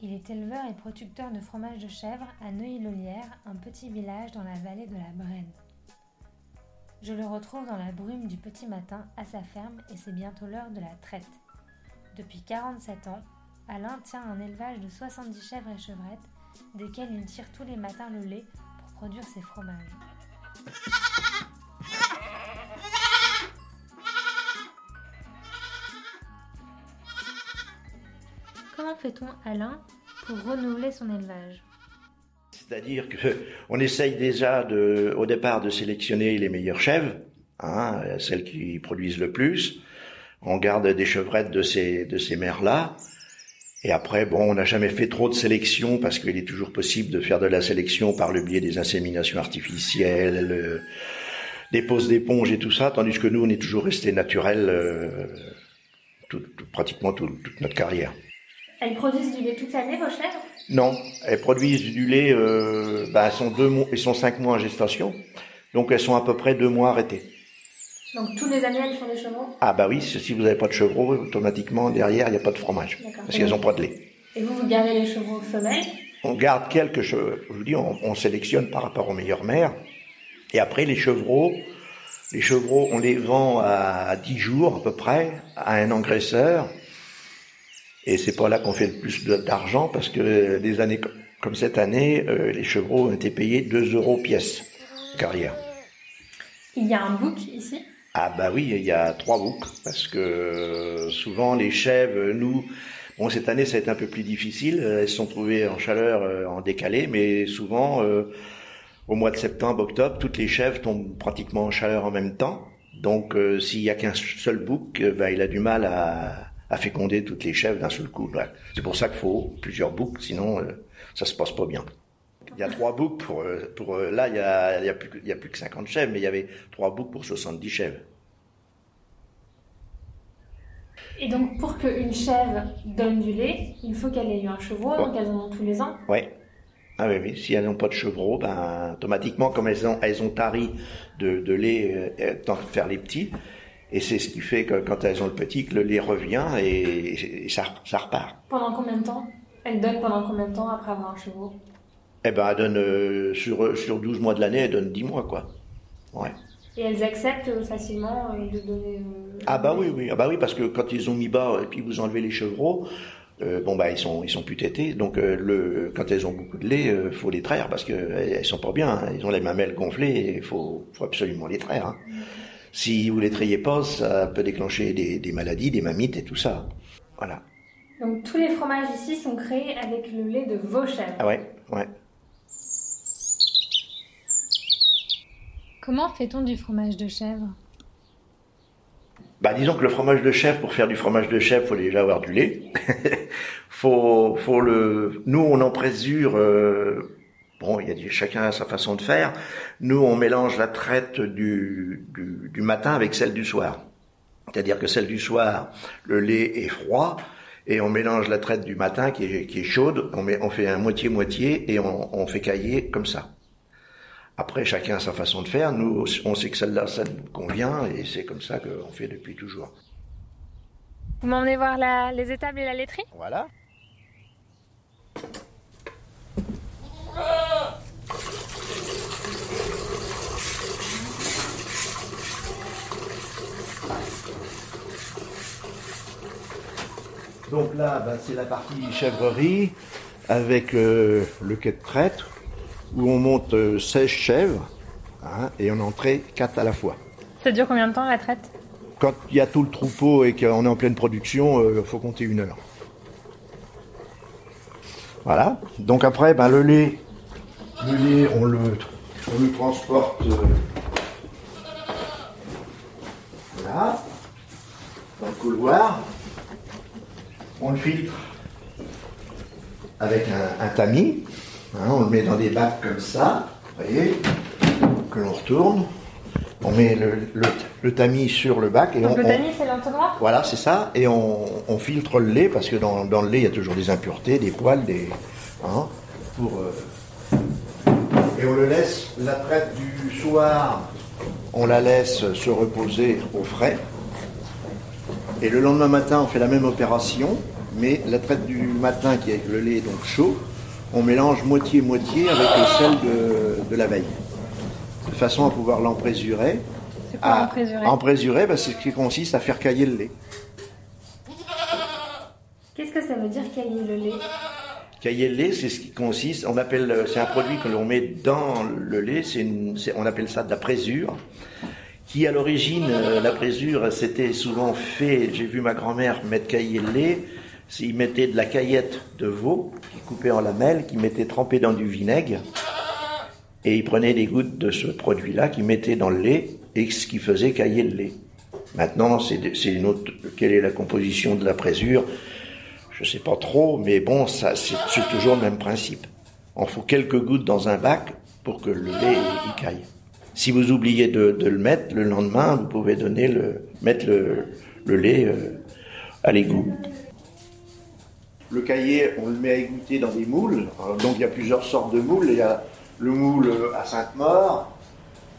Il est éleveur et producteur de fromage de chèvre à Neuilly-Lolière, un petit village dans la vallée de la Brenne. Je le retrouve dans la brume du petit matin à sa ferme et c'est bientôt l'heure de la traite. Depuis 47 ans, Alain tient un élevage de 70 chèvres et chevrettes, desquelles il tire tous les matins le lait pour produire ses fromages. Comment fait-on, Alain, pour renouveler son élevage C'est-à-dire qu'on essaye déjà au départ de sélectionner les meilleures chèvres, hein, celles qui produisent le plus. On garde des chevrettes de ces, de ces mères-là. Et après, bon, on n'a jamais fait trop de sélection parce qu'il est toujours possible de faire de la sélection par le biais des inséminations artificielles, des poses d'éponge et tout ça, tandis que nous, on est toujours resté naturel euh, pratiquement toute notre carrière. Elles produisent du lait toute l'année, vos chèvres? Non, elles produisent du lait, euh, bah, elles, sont deux mois, elles sont cinq mois en gestation, donc elles sont à peu près deux mois arrêtées. Donc tous les années, elles font des chevreaux? Ah bah oui, si vous n'avez pas de chevreaux, automatiquement, derrière, il n'y a pas de fromage, parce qu'elles n'ont pas de lait. Et vous, vous gardez les chevreaux femelles On garde quelques chevaux, je vous dis, on, on sélectionne par rapport aux meilleures mères, et après les chevreaux, les chevreaux, on les vend à 10 jours à peu près, à un engraisseur, et c'est pas là qu'on fait le plus d'argent parce que des années comme cette année, euh, les chevreaux ont été payés 2 euros pièce carrière. Il y a un bouc ici? Ah bah oui, il y a trois boucs parce que souvent les chèvres, nous, bon cette année ça a été un peu plus difficile, elles se sont trouvées en chaleur euh, en décalé, mais souvent euh, au mois de septembre, octobre, toutes les chèvres tombent pratiquement en chaleur en même temps. Donc s'il y a qu'un seul bouc, bah, il a du mal à à féconder toutes les chèvres d'un seul coup. C'est pour ça qu'il faut plusieurs boucs, sinon euh, ça se passe pas bien. Il y a trois boucs pour, euh, pour euh, là il y a, il y a plus il y a plus que 50 chèvres, mais il y avait trois boucs pour 70 chèvres. Et donc pour qu'une chèvre donne du lait, il faut qu'elle ait eu un chevreau, donc elles en ont tous les ans. Oui. Ah oui, oui. Si elles n'ont pas de chevreau, ben automatiquement, comme elles ont elles ont tari de, de lait, euh, tant faire les petits, et c'est ce qui fait que quand elles ont le petit, que le lait revient et, ça, ça, repart. Pendant combien de temps? Elle donne pendant combien de temps après avoir un chevaux Eh ben, elle donne euh, sur, sur 12 mois de l'année, elle donne 10 mois, quoi. Ouais. Et elles acceptent facilement euh, de donner. Euh, ah bah oui, oui, ah bah oui, parce que quand ils ont mis bas et puis vous enlevez les chevreaux, bon bah ils sont ils sont plus tétés, donc le quand elles ont beaucoup de lait, il faut les traire parce que elles sont pas bien, hein. ils ont les mamelles gonflées, il faut faut absolument les traire. Hein. Mm. Si vous les trayez pas, ça peut déclencher des, maladies, des mammites et tout ça. Voilà. Donc tous les fromages ici sont créés avec le lait de vos chèvres. Ah ouais, ouais. Comment fait-on du fromage de chèvre? Bah, disons que le fromage de chèvre, pour faire du fromage de chèvre, faut déjà avoir du lait. faut, faut le, nous, on en présure euh, Bon, il y a chacun a sa façon de faire. Nous, on mélange la traite du, du, matin avec celle du soir. C'est-à-dire que celle du soir, le lait est froid et on mélange la traite du matin qui est, qui est chaude. On, met, on fait un moitié-moitié et on, on fait cailler comme ça. Après, chacun a sa façon de faire. Nous, on sait que celle-là, ça nous convient et c'est comme ça qu'on fait depuis toujours. Vous m'emmenez voir la, les étables et la laiterie? Voilà. Donc là, bah, c'est la partie chèvrerie avec euh, le quai de traite où on monte 16 euh, chèvres hein, et on en traite 4 à la fois. Ça dure combien de temps la traite? Quand il y a tout le troupeau et qu'on est en pleine production, il euh, faut compter une heure. Voilà. Donc après, ben, le lait, le lait, on le, on le transporte là, dans le couloir on le filtre avec un, tamis. Hein, on le met dans des bacs comme ça, vous voyez, que l'on retourne. On met le, tamis sur le bac. Et Donc le tamis, c'est l'entonnoir Voilà, c'est ça. Et on, filtre le lait, parce que dans, le lait, il y a toujours des impuretés, des poils, des... Hein, pour, euh, et on le laisse, la traite du soir, on la laisse se reposer au frais. Et le lendemain matin, on fait la même opération, mais la traite du matin qui est le lait donc chaud, on mélange moitié-moitié avec le sel de, la veille. De façon à pouvoir l'emprésurer. C'est quoi emprésurer Emprésurer, ben, c'est ce qui consiste à faire cailler le lait. Qu'est-ce que ça veut dire cailler le lait? Cailler le lait, c'est ce qui consiste, on appelle, c'est un produit que l'on met dans le lait, c'est on appelle ça de la présure qui à l'origine, euh, la présure, c'était souvent fait, j'ai vu ma grand-mère mettre cailler le lait, il mettait de la caillette de veau, qui coupait en lamelles, qui mettait trempé dans du vinaigre, et il prenait des gouttes de ce produit-là, qui mettait dans le lait, et ce qui faisait cailler le lait. Maintenant, c'est une autre, quelle est la composition de la présure? Je sais pas trop, mais bon, ça, c'est toujours le même principe. On faut quelques gouttes dans un bac pour que le lait y caille. Si vous oubliez de, le mettre, le lendemain, vous pouvez donner le, mettre le, lait euh, à l'égout. Le cahier, on le met à égoutter dans des moules. donc il y a plusieurs sortes de moules. Il y a le moule à Sainte-Maure,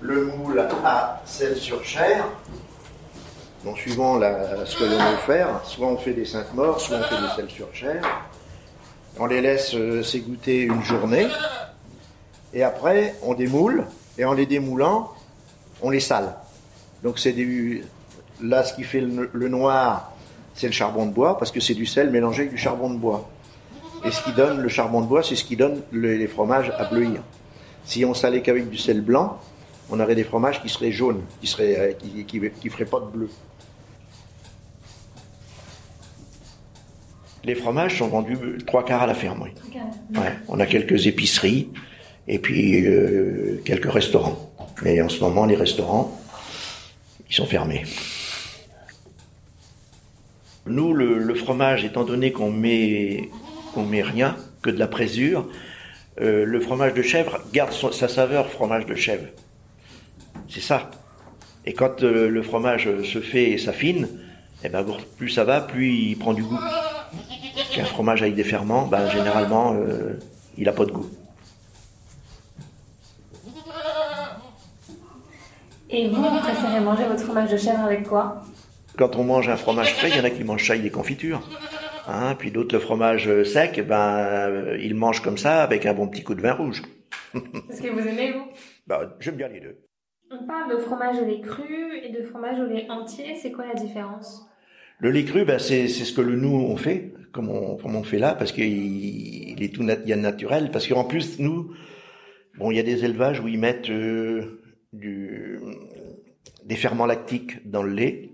le moule à Celle-sur-Cher. Donc suivant ce que l'on veut faire, soit on fait des Sainte-Maure, soit on fait des Celle-sur-Cher. On les laisse euh, s'égoutter une journée. Et après, on démoule et en les démoulant, on les sale. Donc c'est des, là ce qui fait le, noir, c'est le charbon de bois parce que c'est du sel mélangé avec du charbon de bois. Et ce qui donne le charbon de bois, c'est ce qui donne les fromages à bleuir. Si on salait qu'avec du sel blanc, on aurait des fromages qui seraient jaunes, qui seraient, euh, qui, qui, feraient pas de bleu. Les fromages sont vendus trois quarts à la ferme, oui. Ouais, on a quelques épiceries, et puis euh, quelques restaurants. Mais en ce moment, les restaurants, ils sont fermés. Nous, le, fromage, étant donné qu'on met, met rien, que de la présure, euh, le fromage de chèvre garde sa saveur fromage de chèvre. C'est ça. Et quand euh, le fromage se fait et s'affine, eh ben, plus ça va, plus il prend du goût. Un fromage avec des ferments, ben, généralement, il n'a pas de goût. Et vous, vous préférez manger votre fromage de chèvre avec quoi? Quand on mange un fromage frais, il y en a qui mangent ça avec des confitures. Hein, puis d'autres, le fromage sec, ben, euh, ils mangent comme ça avec un bon petit coup de vin rouge. Est-ce que vous aimez, vous? Bah, J'aime bien les deux. On parle de fromage au lait cru et de fromage au lait entier. C'est quoi la différence? Le lait cru, ben, c'est ce que le nous on fait, comme on, comme on fait là, parce qu'il il est tout nat naturel. Parce qu'en plus, nous, bon, il y a des élevages où ils mettent euh, du, des ferments lactiques dans le lait.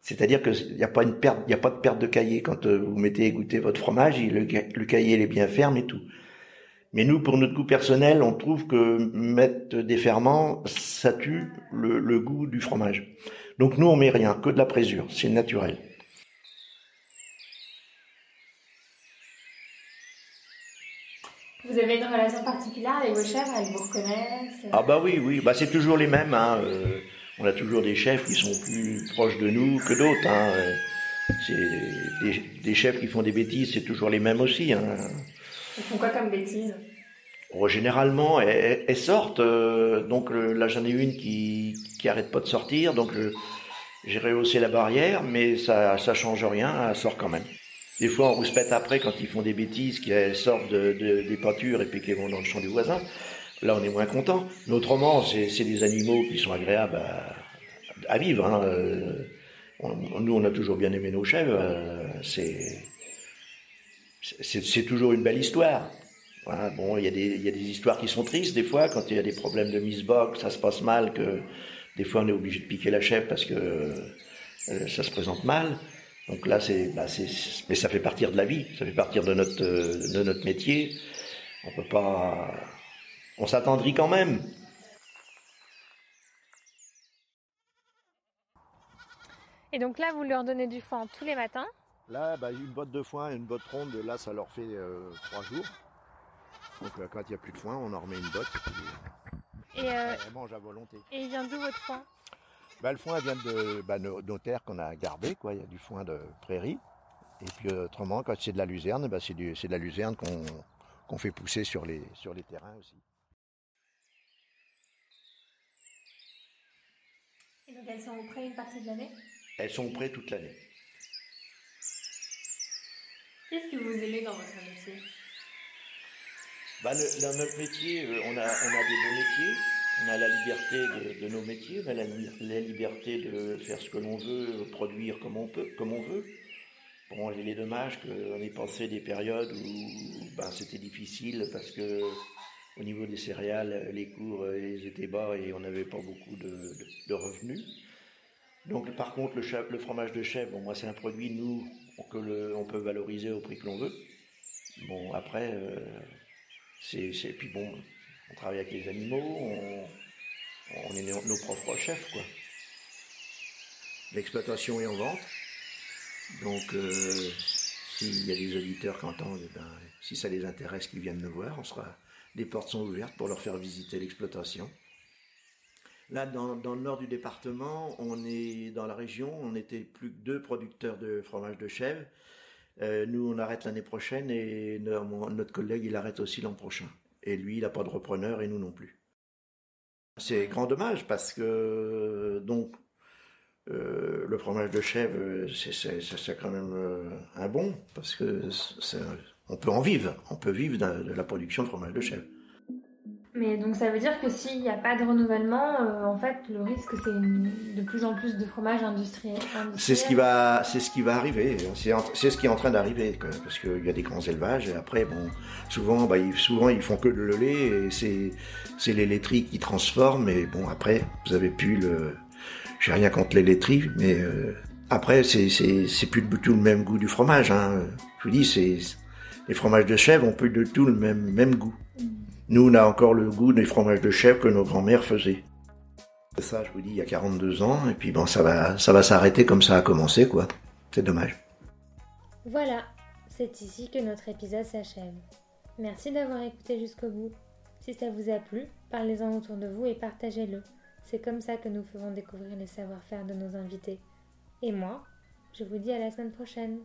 C'est-à-dire qu'il n'y a pas une perte, il a pas de perte de cahier quand euh, vous mettez égoutter votre fromage, le, le cahier est bien ferme et tout. Mais nous, pour notre goût personnel, on trouve que mettre des ferments, ça tue le, le goût du fromage. Donc nous, on met rien, que de la présure, c'est naturel. Vous avez une relation particulière avec vos chefs, elles vous reconnaissent Ah bah oui, oui, bah c'est toujours les mêmes. Hein. Euh, on a toujours des chefs qui sont plus proches de nous que d'autres. Hein. C'est des, chefs qui font des bêtises, c'est toujours les mêmes aussi. Hein. Ils font quoi comme bêtises? Oh, Généralement, elles, sortent. Euh, donc là, j'en ai une qui qui arrête pas de sortir. Donc j'ai rehaussé la barrière, mais ça ça change rien. Elle sort quand même. Des fois, on rouspète après quand ils font des bêtises, qui sortent de, des peintures et puis qu'ils vont dans le champ du voisin. Là, on est moins content. Mais autrement, c'est des animaux qui sont agréables à, vivre. Hein. Euh, nous, on a toujours bien aimé nos chèvres. Euh, c'est toujours une belle histoire. bon, il y, a des, histoires qui sont tristes des fois, quand il y a des problèmes de mise ça se passe mal, que des fois on est obligé de piquer la chèvre parce que euh, ça se présente mal. Donc là, c'est, bah mais ça fait partir de la vie, ça fait partir de notre, de notre métier. On peut pas, on s'attendrit quand même. Et donc là, vous leur donnez du foin tous les matins Là, bah, une botte de foin et une botte ronde, là, ça leur fait euh, trois jours. Donc euh, quand il n'y a plus de foin, on en remet une botte. Et, euh, on mange à volonté. Et il vient d'où votre foin? Bah, Le foin vient de bah, nos, terres qu'on a gardées. Quoi. Il y a du foin de prairie. Et puis autrement, quand c'est de la luzerne, bah, c'est, de la luzerne qu'on, fait pousser sur les, sur les terrains aussi. Donc elles sont au une partie de l'année Elles sont au toute l'année. Qu'est-ce que vous aimez dans votre métier? Bah, Dans notre métier, euh, on a, on a des beaux métiers. On a la liberté de, nos métiers, on a la, liberté de faire ce que l'on veut, produire comme on peut, comme on veut. Bon, il est dommage qu'on ait passé des périodes où ben, c'était difficile parce que au niveau des céréales, les cours étaient bas et on n'avait pas beaucoup de, revenus. Donc, par contre, le, le fromage de chèvre, bon, c'est un produit, nous, que on peut valoriser au prix que l'on veut. Bon, après, euh, puis bon, on travaille avec les animaux, on, est nos, propres chefs, quoi. L'exploitation est en vente, donc euh, s'il y a des auditeurs qui entendent, eh ben, si ça les intéresse, qu'ils viennent nous voir, on sera, les portes sont ouvertes pour leur faire visiter l'exploitation. Là, dans, le nord du département, on est dans la région, on n'était plus que deux producteurs de fromage de chèvre. Euh, nous, on arrête l'année prochaine et notre collègue, il arrête aussi l'an prochain. Et lui, il n'a pas de repreneur et nous non plus. C'est grand dommage parce que donc euh, le fromage de chèvre, c'est quand même euh, un bon parce que on peut en vivre, on peut vivre de la production de fromage de chèvre. Mais donc ça veut dire que s'il n'y a pas de renouvellement, euh, en fait, le risque c'est de plus en plus de fromage industriel. C'est ce qui va, c'est ce qui va arriver. C'est ce qui est en train d'arriver, parce qu'il y a des grands élevages et après, bon, souvent, bah, ils, souvent ils font que le lait et c'est c'est les laiteries qui transforment. Mais bon, après, vous avez plus le, j'ai rien contre les laiteries, mais euh, après, c'est c'est c'est plus du tout le même goût du fromage. Hein. Je vous dis, c'est les fromages de chèvre ont plus de tout le même goût. Nous, on a encore le goût des fromages de chèvre que nos grands-mères faisaient. Ça, je vous dis, il y a 42 ans, et puis bon, ça va, ça va s'arrêter comme ça a commencé, quoi. C'est dommage. Voilà, c'est ici que notre épisode s'achève. Merci d'avoir écouté jusqu'au bout. Si ça vous a plu, parlez-en autour de vous et partagez-le. C'est comme ça que nous ferons découvrir les savoir-faire de nos invités. Et moi, je vous dis à la semaine prochaine.